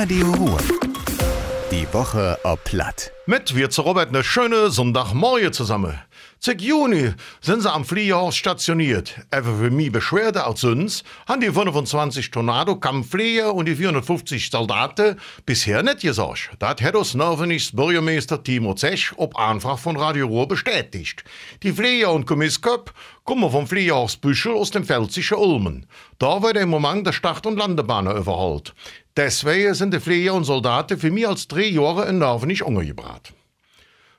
Radio Ruhr. Die Woche ob Platt. Mit wir zu Robert eine schöne Sonntagmorgen zusammen. Zig Juni sind sie am Fliegerhaus stationiert. Einfach für mich Beschwerde als uns haben die 25 Tornado Kampfflieger und die 450 Soldaten bisher nicht gesagt. Das hat uns nervenigs Bürgermeister Timo Zech ob Anfrage von Radio Ruhr bestätigt. Die Flieger und Kommisskop kommen vom Büschel aus dem pfälzischen Ulmen. Da wird im Moment der Start- und Landebahn überholt. Deswegen sind die Flieger und Soldaten für mich als drei Jahre in Nervenig umgebracht.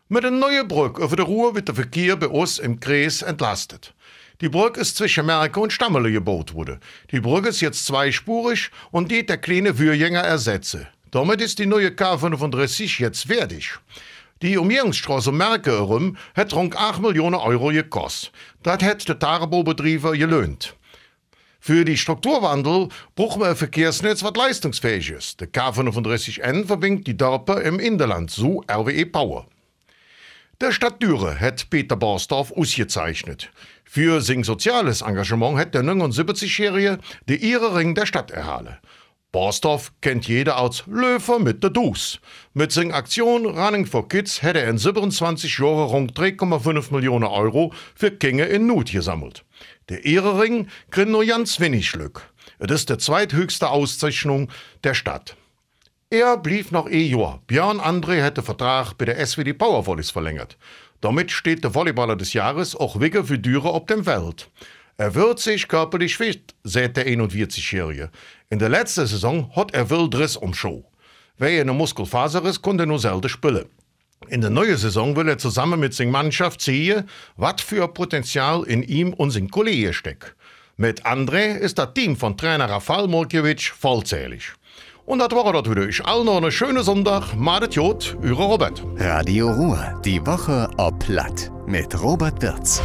Mit der neuen Brücke über der Ruhr wird der Verkehr bei uns im Kreis entlastet. Die Brücke ist zwischen Merke und Stammele gebaut worden. Die Brücke ist jetzt zweispurig und die der kleine Würgänger ersetze. Damit ist die neue K35 jetzt fertig. Die Umgehungsstraße Merke herum hat rund 8 Millionen Euro gekostet. Das hat der Tagebaubetrieber gelöhnt. Für die Strukturwandel brauchen wir ein Verkehrsnetz, was leistungsfähig ist. Der K35N verbindet die Dörper im Inland, so RWE Power. Der Stadt Düre hat Peter Borsdorf ausgezeichnet. Für sein soziales Engagement hat der 79-Jährige die Ehrenring der Stadt erhalten. Borsdorf kennt jeder als Löfer mit der Dus. Mit seiner Aktion Running for Kids hat er in 27 Jahren rund 3,5 Millionen Euro für Kinder in Not gesammelt. Der Ehrenring kriegt nur ganz wenig Glück. Es ist die zweithöchste Auszeichnung der Stadt. Er blieb noch ein Jahr. Björn André hätte Vertrag bei der SWD Powervolleys verlängert. Damit steht der Volleyballer des Jahres auch Wigge für Düre auf dem Feld. Er wird sich körperlich fit, sagt der 41-Jährige. In der letzten Saison hat er Wildriss um Show. Wer eine Muskelfaser ist, konnte nur selten spielen. In der neuen Saison will er zusammen mit seiner Mannschaft sehen, was für Potenzial in ihm und seinen Kollegen steckt. Mit André ist das Team von Trainer Rafal Molkiewicz vollzählig. Und das war das wieder. Ich allen noch einen schönen Sonntag. Madet Jod, eure Robert. Radio Ruhr. Die Woche ob Platt. Mit Robert Wirz.